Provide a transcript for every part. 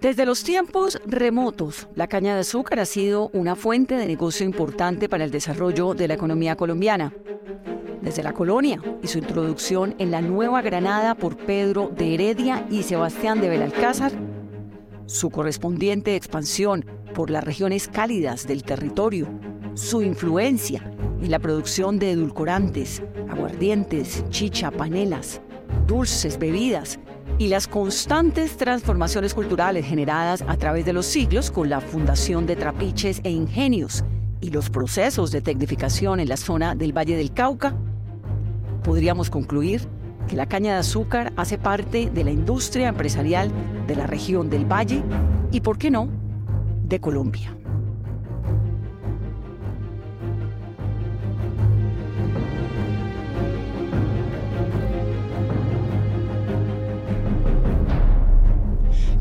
Desde los tiempos remotos, la caña de azúcar ha sido una fuente de negocio importante para el desarrollo de la economía colombiana. Desde la colonia y su introducción en la Nueva Granada por Pedro de Heredia y Sebastián de Belalcázar, su correspondiente expansión por las regiones cálidas del territorio, su influencia en la producción de edulcorantes, aguardientes, chicha, panelas, dulces, bebidas y las constantes transformaciones culturales generadas a través de los siglos con la fundación de trapiches e ingenios y los procesos de tecnificación en la zona del Valle del Cauca, podríamos concluir que la caña de azúcar hace parte de la industria empresarial de la región del Valle y, por qué no, de Colombia.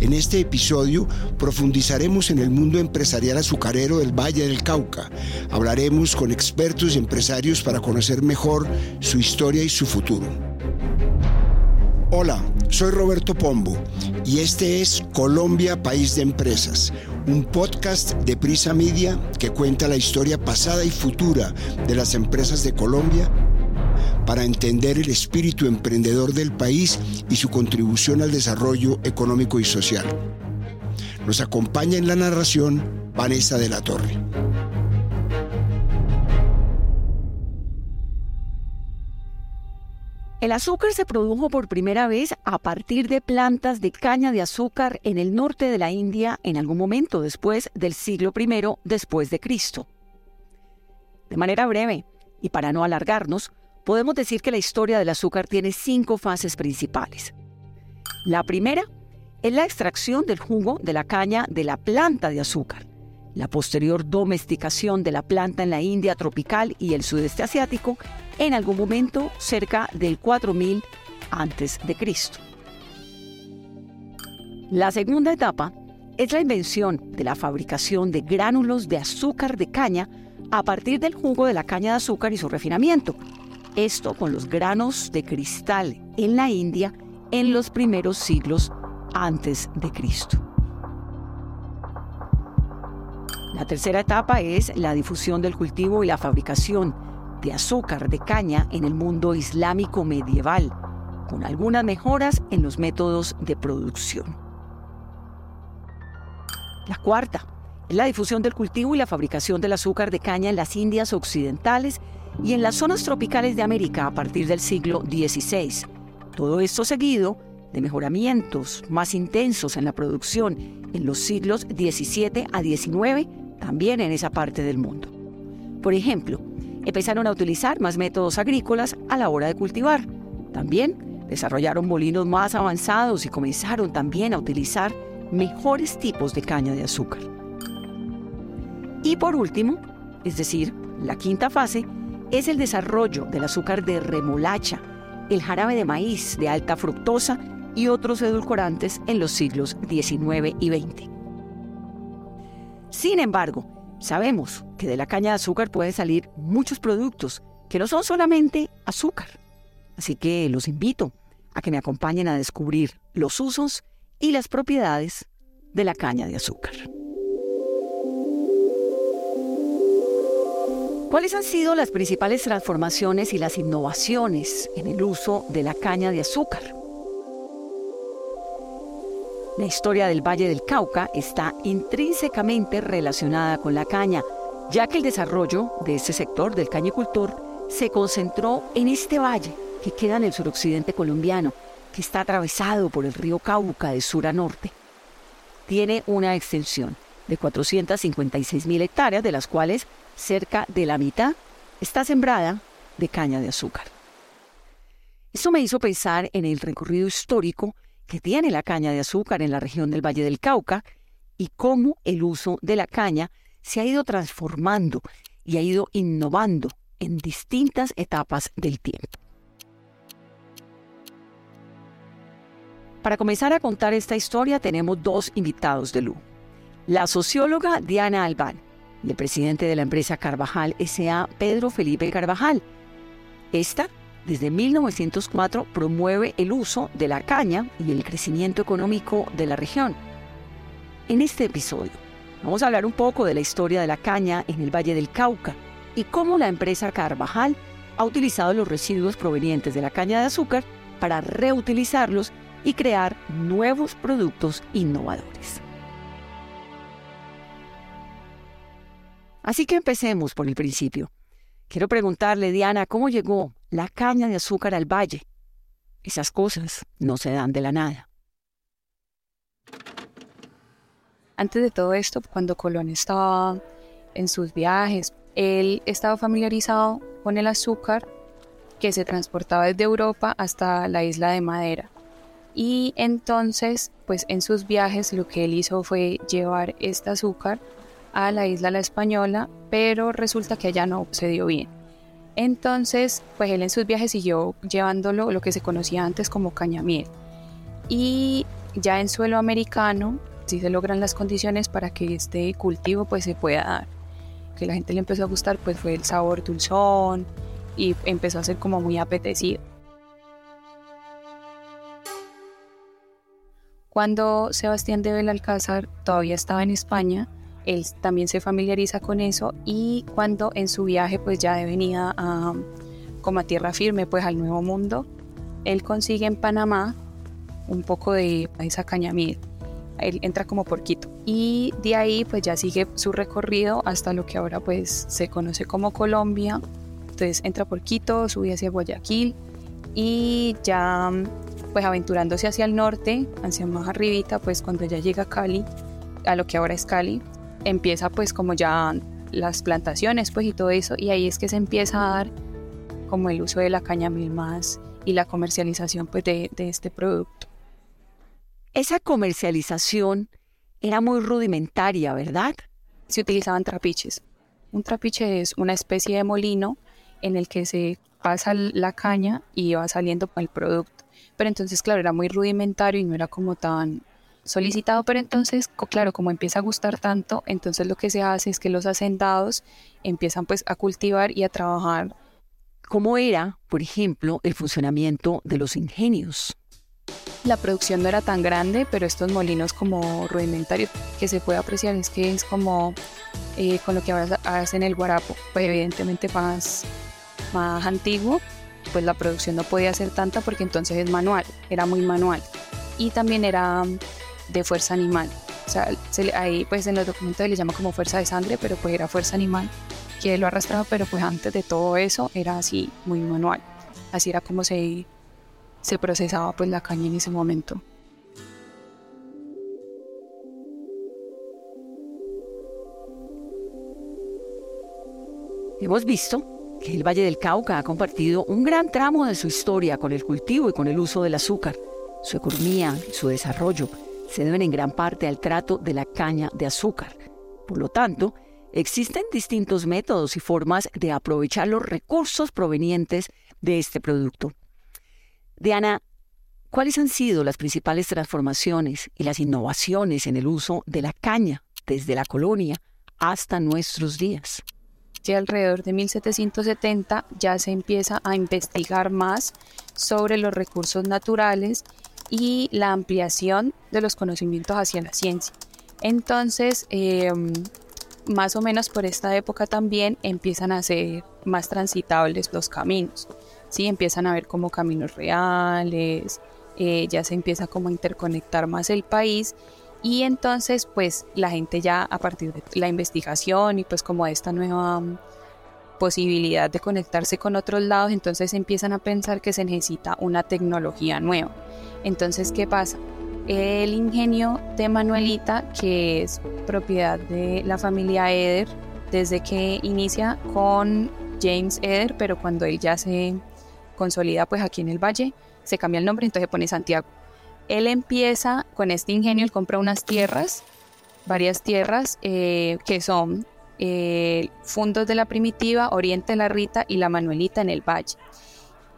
En este episodio profundizaremos en el mundo empresarial azucarero del Valle del Cauca. Hablaremos con expertos y empresarios para conocer mejor su historia y su futuro. Hola, soy Roberto Pombo y este es Colombia País de Empresas, un podcast de Prisa Media que cuenta la historia pasada y futura de las empresas de Colombia para entender el espíritu emprendedor del país y su contribución al desarrollo económico y social. Nos acompaña en la narración Vanessa de la Torre. El azúcar se produjo por primera vez a partir de plantas de caña de azúcar en el norte de la India en algún momento después del siglo I después de Cristo. De manera breve, y para no alargarnos, podemos decir que la historia del azúcar tiene cinco fases principales. La primera es la extracción del jugo de la caña de la planta de azúcar, la posterior domesticación de la planta en la India tropical y el sudeste asiático en algún momento cerca del 4000 antes de Cristo. La segunda etapa es la invención de la fabricación de gránulos de azúcar de caña a partir del jugo de la caña de azúcar y su refinamiento, esto con los granos de cristal en la India en los primeros siglos antes de Cristo. La tercera etapa es la difusión del cultivo y la fabricación de azúcar de caña en el mundo islámico medieval, con algunas mejoras en los métodos de producción. La cuarta es la difusión del cultivo y la fabricación del azúcar de caña en las Indias occidentales y en las zonas tropicales de América a partir del siglo XVI. Todo esto seguido de mejoramientos más intensos en la producción en los siglos XVII a XIX, también en esa parte del mundo. Por ejemplo, empezaron a utilizar más métodos agrícolas a la hora de cultivar. También desarrollaron molinos más avanzados y comenzaron también a utilizar mejores tipos de caña de azúcar. Y por último, es decir, la quinta fase, es el desarrollo del azúcar de remolacha, el jarabe de maíz de alta fructosa y otros edulcorantes en los siglos XIX y XX. Sin embargo, sabemos que de la caña de azúcar pueden salir muchos productos que no son solamente azúcar. Así que los invito a que me acompañen a descubrir los usos y las propiedades de la caña de azúcar. ¿Cuáles han sido las principales transformaciones y las innovaciones en el uso de la caña de azúcar? La historia del Valle del Cauca está intrínsecamente relacionada con la caña, ya que el desarrollo de este sector del cañicultor se concentró en este valle que queda en el suroccidente colombiano, que está atravesado por el río Cauca de sur a norte. Tiene una extensión de 456 mil hectáreas, de las cuales cerca de la mitad está sembrada de caña de azúcar. Esto me hizo pensar en el recorrido histórico que tiene la caña de azúcar en la región del Valle del Cauca y cómo el uso de la caña se ha ido transformando y ha ido innovando en distintas etapas del tiempo. Para comenzar a contar esta historia tenemos dos invitados de lujo. La socióloga Diana Albán, y el presidente de la empresa Carvajal S.A., Pedro Felipe Carvajal. Esta desde 1904 promueve el uso de la caña y el crecimiento económico de la región. En este episodio vamos a hablar un poco de la historia de la caña en el Valle del Cauca y cómo la empresa Carvajal ha utilizado los residuos provenientes de la caña de azúcar para reutilizarlos y crear nuevos productos innovadores. Así que empecemos por el principio. Quiero preguntarle, Diana, ¿cómo llegó la caña de azúcar al valle? Esas cosas no se dan de la nada. Antes de todo esto, cuando Colón estaba en sus viajes, él estaba familiarizado con el azúcar que se transportaba desde Europa hasta la isla de Madera. Y entonces, pues en sus viajes lo que él hizo fue llevar este azúcar a la isla La Española, pero resulta que allá no se dio bien. Entonces, pues él en sus viajes siguió llevándolo lo que se conocía antes como cañamiel. Y ya en suelo americano, si se logran las condiciones para que este cultivo pues se pueda dar. Que la gente le empezó a gustar pues fue el sabor dulzón y empezó a ser como muy apetecido. Cuando Sebastián de Belalcázar todavía estaba en España, él también se familiariza con eso y cuando en su viaje pues ya de venida a, como a tierra firme pues al nuevo mundo, él consigue en Panamá un poco de esa cañamiel. Él entra como por Quito y de ahí pues ya sigue su recorrido hasta lo que ahora pues se conoce como Colombia. Entonces entra por Quito, sube hacia Guayaquil y ya pues aventurándose hacia el norte, hacia más arribita, pues cuando ya llega a Cali, a lo que ahora es Cali, empieza pues como ya las plantaciones pues y todo eso y ahí es que se empieza a dar como el uso de la caña mil más y la comercialización pues de, de este producto. Esa comercialización era muy rudimentaria, ¿verdad? Se utilizaban trapiches. Un trapiche es una especie de molino en el que se pasa la caña y va saliendo el producto. Pero entonces, claro, era muy rudimentario y no era como tan solicitado, pero entonces, claro, como empieza a gustar tanto, entonces lo que se hace es que los hacendados empiezan pues a cultivar y a trabajar. ¿Cómo era, por ejemplo, el funcionamiento de los ingenios? La producción no era tan grande, pero estos molinos como rudimentarios que se puede apreciar es que es como eh, con lo que ahora hacen el guarapo, pues evidentemente más, más antiguo, pues la producción no podía ser tanta porque entonces es manual, era muy manual. Y también era de fuerza animal. O sea, ahí pues en los documentos le llama como fuerza de sangre, pero pues era fuerza animal que lo arrastraba, pero pues antes de todo eso era así, muy manual. Así era como se, se procesaba pues la caña en ese momento. Hemos visto que el Valle del Cauca ha compartido un gran tramo de su historia con el cultivo y con el uso del azúcar, su economía su desarrollo se deben en gran parte al trato de la caña de azúcar. Por lo tanto, existen distintos métodos y formas de aprovechar los recursos provenientes de este producto. Diana, ¿cuáles han sido las principales transformaciones y las innovaciones en el uso de la caña desde la colonia hasta nuestros días? Ya alrededor de 1770 ya se empieza a investigar más sobre los recursos naturales y la ampliación de los conocimientos hacia la ciencia. Entonces, em, más o menos por esta época también empiezan a ser más transitables los caminos, ¿sí? Empiezan a ver como caminos reales, eh, ya se empieza como a interconectar más el país y entonces pues la gente ya a partir de la investigación y pues como esta nueva posibilidad de conectarse con otros lados, entonces empiezan a pensar que se necesita una tecnología nueva. Entonces, ¿qué pasa? El ingenio de Manuelita, que es propiedad de la familia Eder, desde que inicia con James Eder, pero cuando él ya se consolida pues aquí en el valle, se cambia el nombre, entonces pone Santiago. Él empieza con este ingenio, él compra unas tierras, varias tierras eh, que son eh, fundos de la primitiva, Oriente la Rita y la Manuelita en el valle.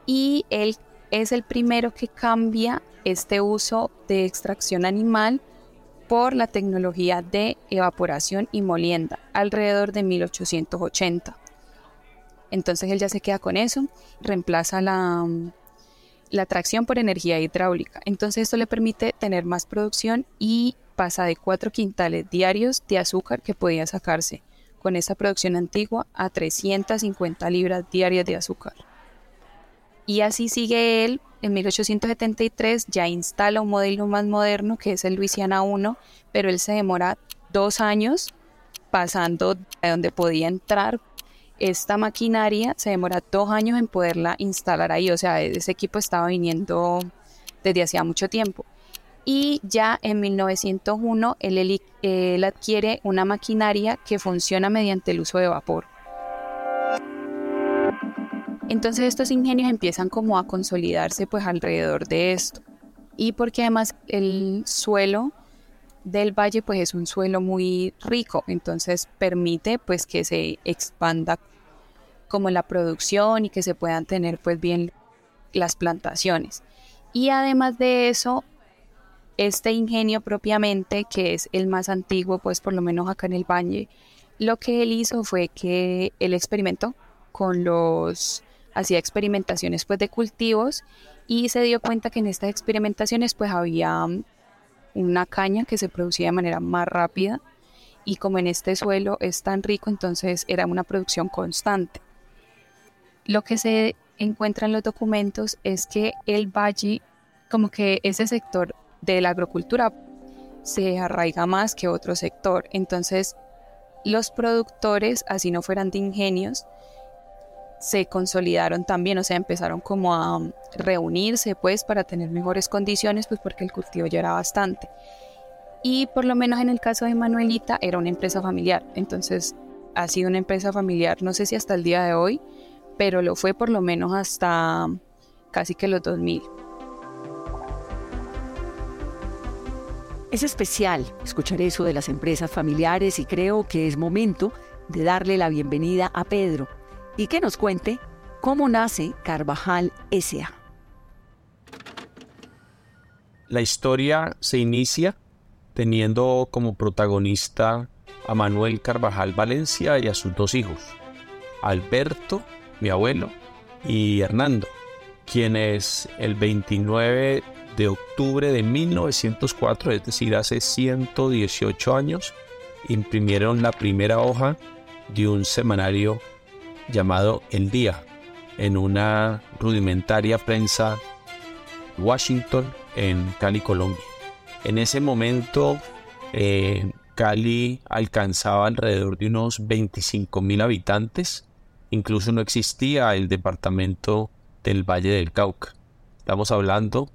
Y él es el primero que cambia este uso de extracción animal por la tecnología de evaporación y molienda alrededor de 1880. Entonces él ya se queda con eso, reemplaza la, la tracción por energía hidráulica. Entonces esto le permite tener más producción y pasa de 4 quintales diarios de azúcar que podía sacarse con esta producción antigua a 350 libras diarias de azúcar. Y así sigue él. En 1873 ya instala un modelo más moderno que es el Luisiana 1, pero él se demora dos años pasando de donde podía entrar esta maquinaria, se demora dos años en poderla instalar ahí. O sea, ese equipo estaba viniendo desde hacía mucho tiempo. Y ya en 1901 él, adquiere una maquinaria que funciona mediante el uso de vapor. Entonces estos ingenios empiezan como a consolidarse pues alrededor de esto. Y porque además el suelo del valle pues es un suelo muy rico, entonces permite pues que se expanda como la producción y que se puedan tener pues bien las plantaciones. Y además de eso, este ingenio propiamente, que es el más antiguo pues por lo menos acá en el valle, lo que él hizo fue que él experimentó con los hacía experimentaciones pues de cultivos y se dio cuenta que en estas experimentaciones pues había mm, una caña que se producía de manera más rápida y como en este suelo es tan rico entonces era una producción constante. Lo que se encuentra en los documentos es que el valle, como que ese sector de la agrocultura se arraiga más que otro sector, entonces los productores, así no fueran de ingenios, se consolidaron también, o sea, empezaron como a reunirse pues para tener mejores condiciones, pues porque el cultivo ya era bastante. Y por lo menos en el caso de Manuelita era una empresa familiar, entonces ha sido una empresa familiar, no sé si hasta el día de hoy, pero lo fue por lo menos hasta casi que los 2000. Es especial escuchar eso de las empresas familiares y creo que es momento de darle la bienvenida a Pedro, y que nos cuente cómo nace Carvajal S.A. La historia se inicia teniendo como protagonista a Manuel Carvajal Valencia y a sus dos hijos, Alberto, mi abuelo, y Hernando, quienes el 29 de octubre de 1904, es decir, hace 118 años, imprimieron la primera hoja de un semanario llamado El Día en una rudimentaria prensa Washington en Cali, Colombia. En ese momento eh, Cali alcanzaba alrededor de unos 25 mil habitantes. Incluso no existía el departamento del Valle del Cauca. Estamos hablando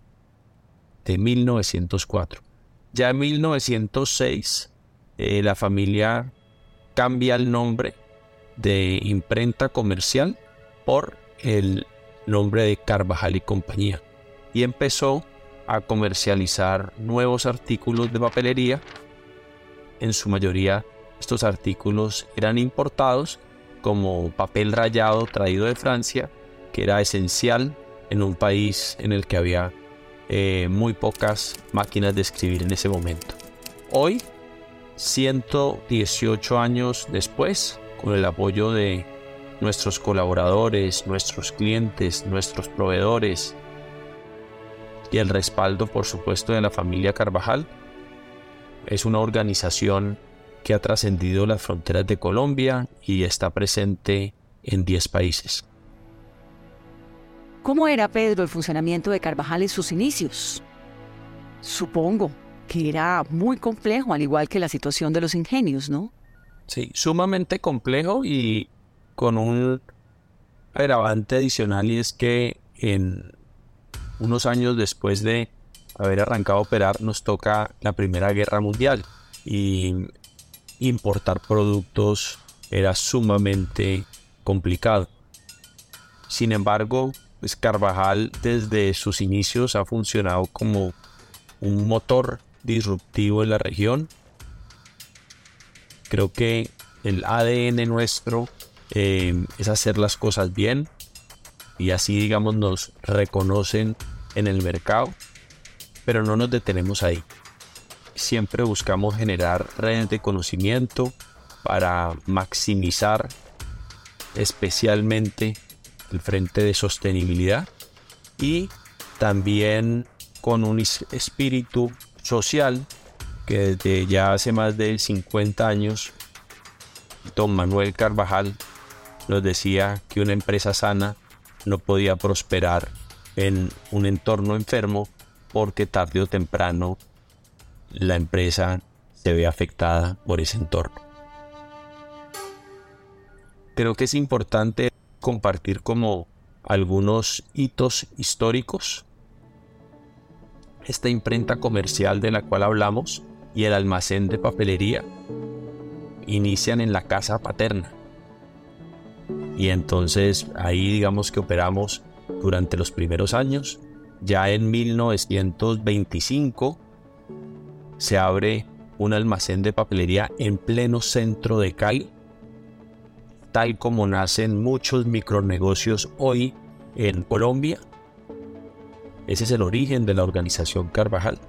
de 1904. Ya en 1906 eh, la familia cambia el nombre de imprenta comercial por el nombre de Carvajal y compañía y empezó a comercializar nuevos artículos de papelería. En su mayoría estos artículos eran importados como papel rayado traído de Francia, que era esencial en un país en el que había eh, muy pocas máquinas de escribir en ese momento. Hoy, 118 años después, con el apoyo de nuestros colaboradores, nuestros clientes, nuestros proveedores y el respaldo, por supuesto, de la familia Carvajal. Es una organización que ha trascendido las fronteras de Colombia y está presente en 10 países. ¿Cómo era, Pedro, el funcionamiento de Carvajal en sus inicios? Supongo que era muy complejo, al igual que la situación de los ingenios, ¿no? Sí, sumamente complejo y con un agravante adicional y es que en unos años después de haber arrancado a operar nos toca la Primera Guerra Mundial y importar productos era sumamente complicado. Sin embargo, Carvajal desde sus inicios ha funcionado como un motor disruptivo en la región Creo que el ADN nuestro eh, es hacer las cosas bien y así digamos nos reconocen en el mercado, pero no nos detenemos ahí. Siempre buscamos generar redes de conocimiento para maximizar especialmente el frente de sostenibilidad y también con un espíritu social que desde ya hace más de 50 años don Manuel Carvajal nos decía que una empresa sana no podía prosperar en un entorno enfermo porque tarde o temprano la empresa se ve afectada por ese entorno. Creo que es importante compartir como algunos hitos históricos. Esta imprenta comercial de la cual hablamos y el almacén de papelería inician en la casa paterna. Y entonces ahí digamos que operamos durante los primeros años. Ya en 1925 se abre un almacén de papelería en pleno centro de Cali, tal como nacen muchos micronegocios hoy en Colombia. Ese es el origen de la organización Carvajal.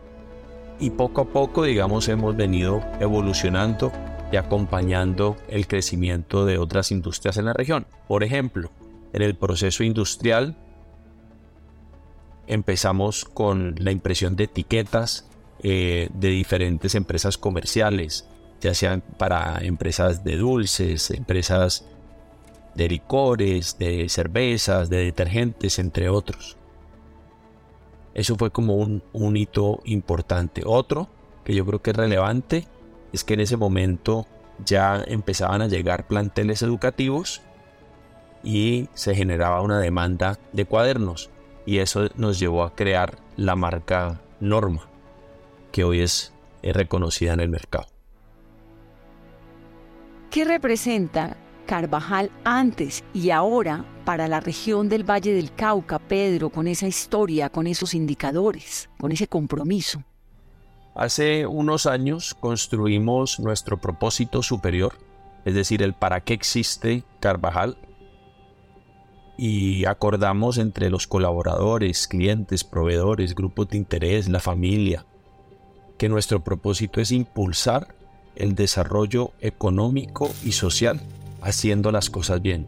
Y poco a poco, digamos, hemos venido evolucionando y acompañando el crecimiento de otras industrias en la región. Por ejemplo, en el proceso industrial empezamos con la impresión de etiquetas eh, de diferentes empresas comerciales, ya sean para empresas de dulces, empresas de licores, de cervezas, de detergentes, entre otros. Eso fue como un, hito importante. Otro que yo creo que es relevante es que en ese momento ya empezaban a llegar planteles educativos y se generaba una demanda de cuadernos y eso nos llevó a crear la marca Norma que hoy es, reconocida en el mercado. ¿Qué representa Carvajal antes y ahora para la región del Valle del Cauca, Pedro, con esa historia, con esos indicadores, con ese compromiso? Hace unos años construimos nuestro propósito superior, es decir, el para qué existe Carvajal, y acordamos entre los colaboradores, clientes, proveedores, grupos de interés, la familia, que nuestro propósito es impulsar el desarrollo económico y social haciendo las cosas bien.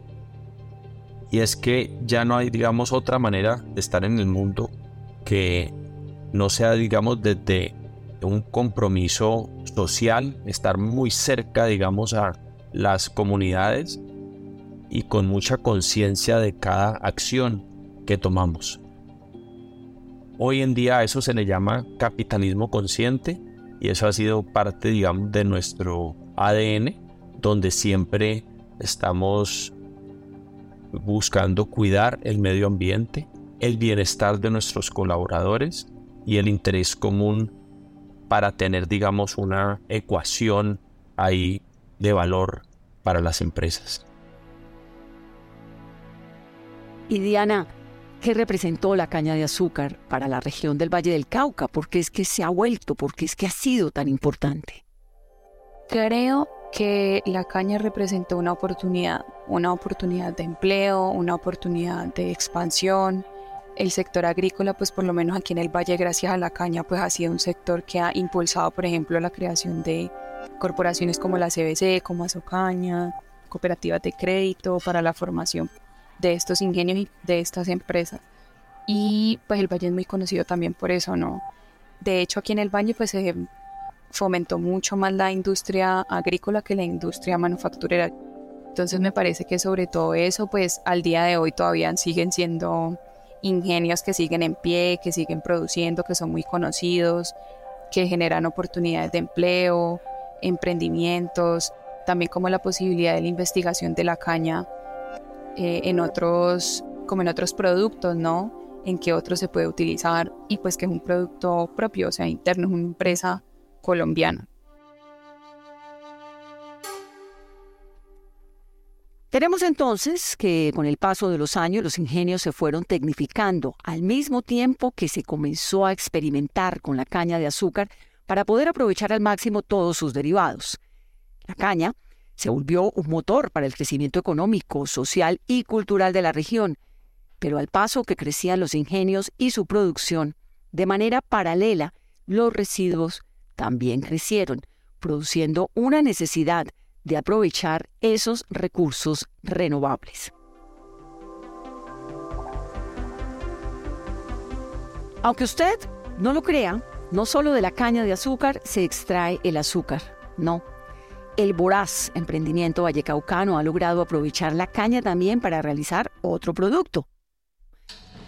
Y es que ya no hay, digamos, otra manera de estar en el mundo que no sea, digamos, desde un compromiso social, estar muy cerca, digamos, a las comunidades y con mucha conciencia de cada acción que tomamos. Hoy en día eso se le llama capitalismo consciente y eso ha sido parte, digamos, de nuestro ADN, donde siempre estamos buscando cuidar el medio ambiente, el bienestar de nuestros colaboradores y el interés común para tener, digamos, una ecuación ahí de valor para las empresas. Y Diana, ¿Qué representó la caña de azúcar para la región del Valle del Cauca? ¿Por qué es que se ha vuelto? ¿Por qué es que ha sido tan importante? Creo que la caña representó una oportunidad, una oportunidad de empleo, una oportunidad de expansión. El sector agrícola, pues por lo menos aquí en el Valle, gracias a la caña, pues ha sido un sector que ha impulsado, por ejemplo, la creación de corporaciones como la CBC, como Azocaña, cooperativas de crédito para la formación de estos ingenios y de estas empresas. Y pues el valle es muy conocido también por eso, ¿no? De hecho, aquí en el valle pues se fomentó mucho más la industria agrícola que la industria manufacturera. Entonces me parece que sobre todo eso, pues al día de hoy todavía siguen siendo ingenios que siguen en pie, que siguen produciendo, que son muy conocidos, que generan oportunidades de empleo, emprendimientos, también como la posibilidad de la investigación de la caña eh, en otros, como en otros productos, ¿no? En qué otros se puede utilizar y pues que es un producto propio, o sea, interno, es una empresa colombiana. Tenemos entonces que con el paso de los años los ingenios se fueron tecnificando al mismo tiempo que se comenzó a experimentar con la caña de azúcar para poder aprovechar al máximo todos sus derivados. La caña se volvió un motor para el crecimiento económico, social y cultural de la región, pero al paso que crecían los ingenios y su producción, de manera paralela, los residuos también crecieron, produciendo una necesidad de aprovechar esos recursos renovables. Aunque usted no lo crea, no solo de la caña de azúcar se extrae el azúcar, no. El voraz emprendimiento vallecaucano ha logrado aprovechar la caña también para realizar otro producto.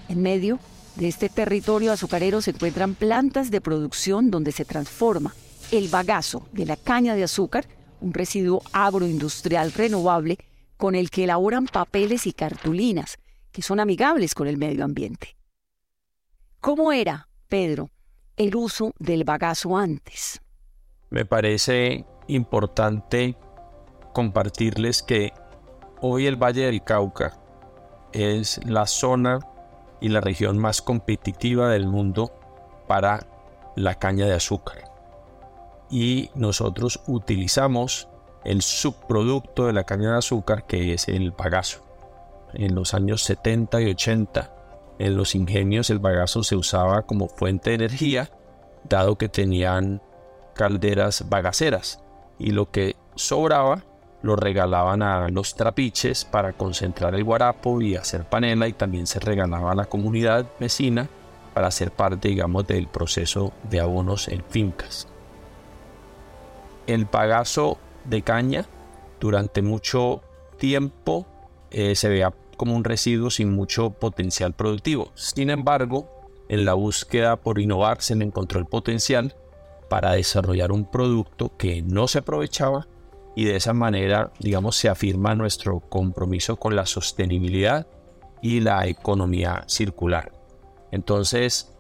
En medio de este territorio azucarero se encuentran plantas de producción donde se transforma el bagazo de la caña de azúcar, un residuo agroindustrial renovable con el que elaboran papeles y cartulinas que son amigables con el medio ambiente. ¿Cómo era, Pedro, el uso del bagazo antes? Me parece importante compartirles que hoy el Valle del Cauca es la zona y la región más competitiva del mundo para la caña de azúcar. Y nosotros utilizamos el subproducto de la caña de azúcar que es el bagazo. En los años 70 y 80 en los ingenios el bagazo se usaba como fuente de energía dado que tenían calderas bagaceras y lo que sobraba lo regalaban a los trapiches para concentrar el guarapo y hacer panela y también se regalaba a la comunidad vecina para ser parte, digamos, del proceso de abonos en fincas. El pagazo de caña durante mucho tiempo eh, se veía como un residuo sin mucho potencial productivo. Sin embargo, en la búsqueda por innovar se le encontró el potencial para desarrollar un producto que no se aprovechaba y de esa manera, digamos, se afirma nuestro compromiso con la sostenibilidad y la economía circular. Entonces,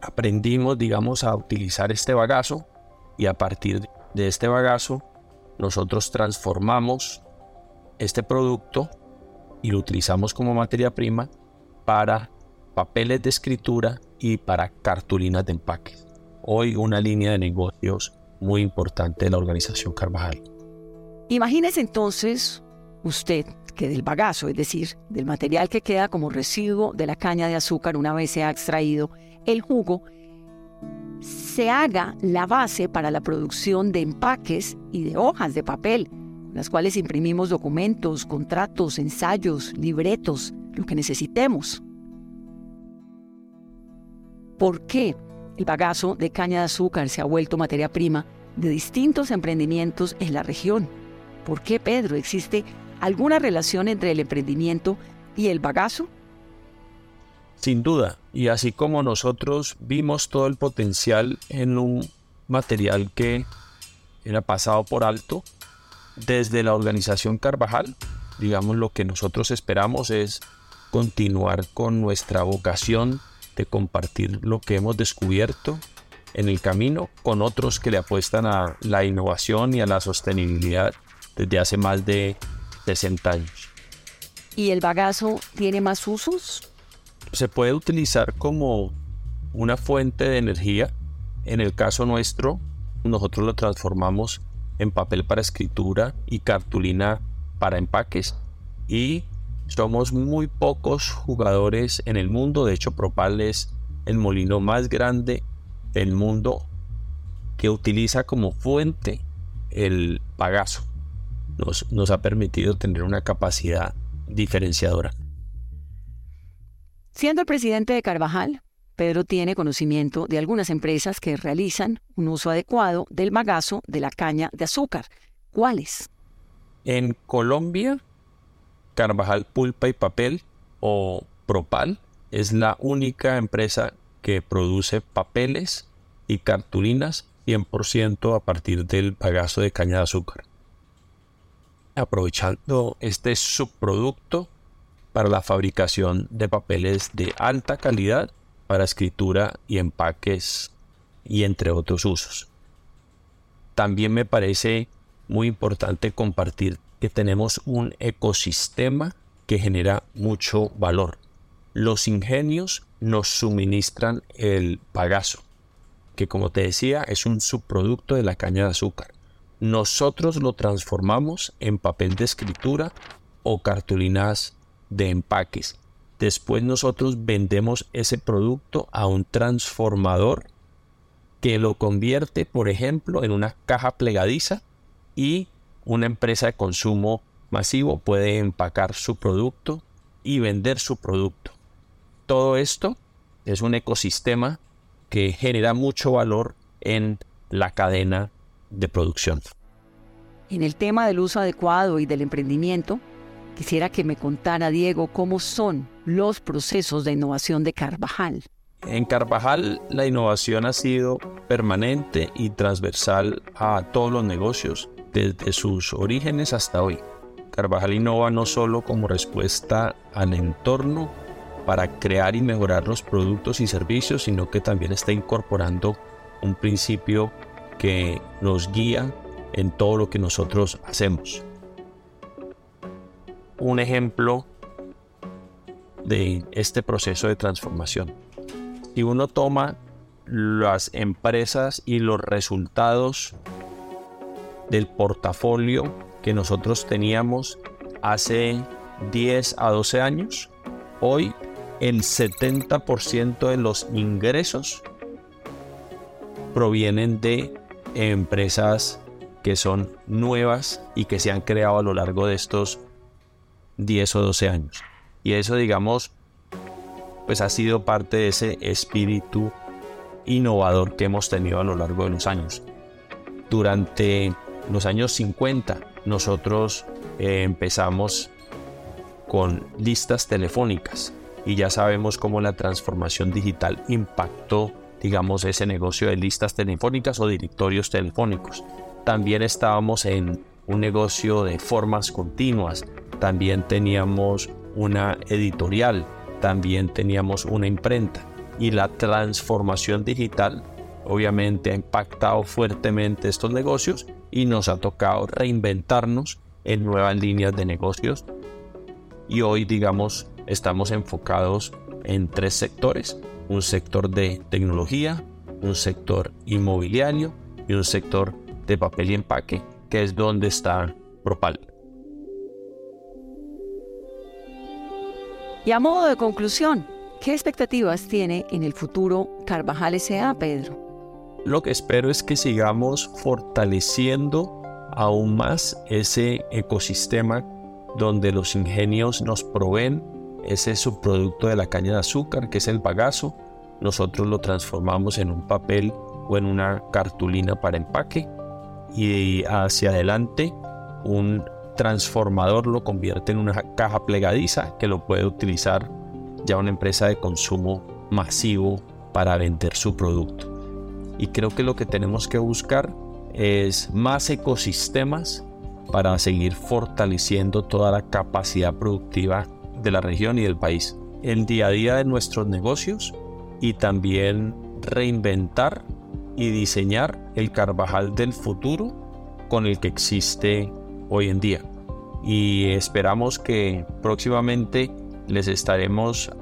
aprendimos, digamos, a utilizar este bagazo y a partir de este bagazo nosotros transformamos este producto y lo utilizamos como materia prima para papeles de escritura y para cartulinas de empaque. Hoy una línea de negocios muy importante de la organización Carvajal. Imagínese entonces usted que del bagazo, es decir, del material que queda como residuo de la caña de azúcar una vez se ha extraído el jugo, se haga la base para la producción de empaques y de hojas de papel, las cuales imprimimos documentos, contratos, ensayos, libretos, lo que necesitemos. ¿Por qué? El bagazo de caña de azúcar se ha vuelto materia prima de distintos emprendimientos en la región. ¿Por qué, Pedro? ¿Existe alguna relación entre el emprendimiento y el bagazo? Sin duda, y así como nosotros vimos todo el potencial en un material que era pasado por alto, desde la organización Carvajal, digamos lo que nosotros esperamos es continuar con nuestra vocación de compartir lo que hemos descubierto en el camino con otros que le apuestan a la innovación y a la sostenibilidad desde hace más de 60 años. ¿Y el bagazo tiene más usos? Se puede utilizar como una fuente de energía. En el caso nuestro, nosotros lo transformamos en papel para escritura y cartulina para empaques. Y somos muy pocos jugadores en el mundo. De hecho, Propal es el molino más grande del mundo que utiliza como fuente el bagazo. Nos, nos ha permitido tener una capacidad diferenciadora. Siendo el presidente de Carvajal, Pedro tiene conocimiento de algunas empresas que realizan un uso adecuado del bagazo de la caña de azúcar. ¿Cuáles? En Colombia Carvajal Pulpa y Papel o Propal es la única empresa que produce papeles y cartulinas 100% a partir del bagazo de caña de azúcar. Aprovechando este subproducto para la fabricación de papeles de alta calidad para escritura y empaques y entre otros usos. También me parece muy importante compartir que tenemos un ecosistema que genera mucho valor. Los ingenios nos suministran el bagazo, que como te decía es un subproducto de la caña de azúcar. Nosotros lo transformamos en papel de escritura o cartulinas de empaques. Después nosotros vendemos ese producto a un transformador que lo convierte, por ejemplo, en una caja plegadiza y una empresa de consumo masivo puede empacar su producto y vender su producto. Todo esto es un ecosistema que genera mucho valor en la cadena de producción. En el tema del uso adecuado y del emprendimiento, quisiera que me contara, Diego, cómo son los procesos de innovación de Carvajal. En Carvajal la innovación ha sido permanente y transversal a todos los negocios, desde sus orígenes hasta hoy. Carvajal innova no solo como respuesta al entorno para crear y mejorar los productos y servicios, sino que también está incorporando un principio que nos guía en todo lo que nosotros hacemos. Un ejemplo de este proceso de transformación. Si uno toma las empresas y los resultados del portafolio que nosotros teníamos hace 10 a 12 años, hoy el 70% de los ingresos provienen de empresas que son nuevas y que se han creado a lo largo de estos 10 o 12 años. Y eso, digamos, pues ha sido parte de ese espíritu innovador que hemos tenido a lo largo de los años. Durante los años 50 nosotros eh, empezamos con listas telefónicas y ya sabemos cómo la transformación digital impactó, digamos, ese negocio de listas telefónicas o directorios telefónicos. También estábamos en un negocio de formas continuas, también teníamos una editorial, también teníamos una imprenta y la transformación digital obviamente ha impactado fuertemente estos negocios y nos ha tocado reinventarnos en nuevas líneas de negocios. Y hoy, digamos, estamos enfocados en tres sectores. Un sector de tecnología, un sector inmobiliario y un sector de papel y empaque, que es donde está Propal. Y a modo de conclusión, ¿qué expectativas tiene en el futuro Carvajal S.A., Pedro? Lo que espero es que sigamos fortaleciendo aún más ese ecosistema donde los ingenios nos proveen ese subproducto de la caña de azúcar que es el bagazo. Nosotros lo transformamos en un papel o en una cartulina para empaque y hacia adelante un transformador lo convierte en una caja plegadiza que lo puede utilizar ya una empresa de consumo masivo para vender su producto. Y creo que lo que tenemos que buscar es más ecosistemas para seguir fortaleciendo toda la capacidad productiva de la región y del país. El día a día de nuestros negocios y también reinventar y diseñar el Carvajal del futuro con el que existe hoy en día. Y esperamos que próximamente les estaremos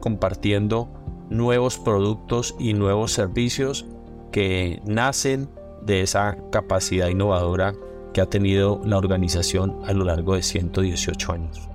compartiendo nuevos productos y nuevos servicios que nacen de esa capacidad innovadora que ha tenido la organización a lo largo de 118 años.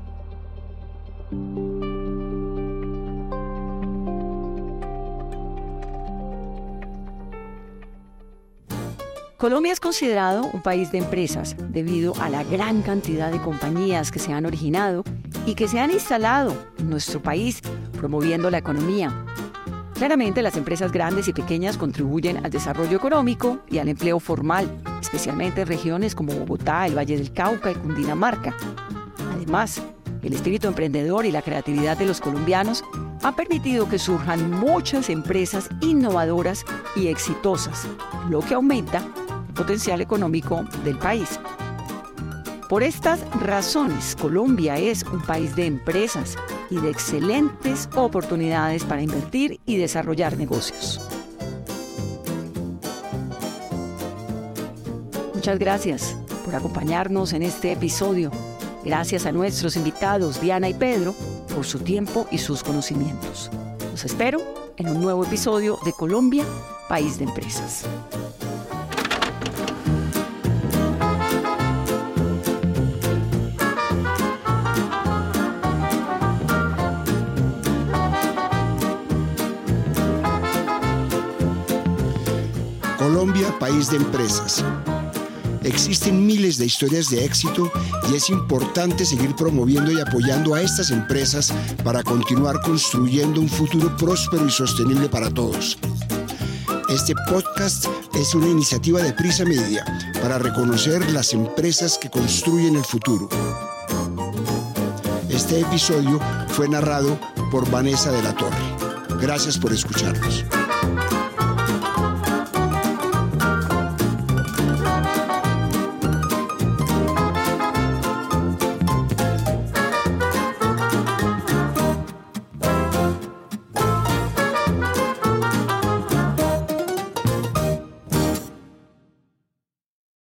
Colombia es considerado un país de empresas debido a la gran cantidad de compañías que se han originado y que se han instalado en nuestro país promoviendo la economía, Claramente las empresas grandes y pequeñas contribuyen al desarrollo económico y al empleo formal, especialmente en regiones como Bogotá, el Valle del Cauca y Cundinamarca. Además, el espíritu emprendedor y la creatividad de los colombianos han permitido que surjan muchas empresas innovadoras y exitosas, lo que aumenta el potencial económico del país. Por estas razones, Colombia es un país de empresas y de excelentes oportunidades para invertir y desarrollar negocios. Muchas gracias por acompañarnos en este episodio. Gracias a nuestros invitados Diana y Pedro por su tiempo y sus conocimientos. Los espero en un nuevo episodio de Colombia, País de Empresas. País de empresas. Existen miles de historias de éxito y es importante seguir promoviendo y apoyando a estas empresas para continuar construyendo un futuro próspero y sostenible para todos. Este podcast es una iniciativa de Prisa Media para reconocer las empresas que construyen el futuro. Este episodio fue narrado por Vanessa de la Torre. Gracias por escucharnos.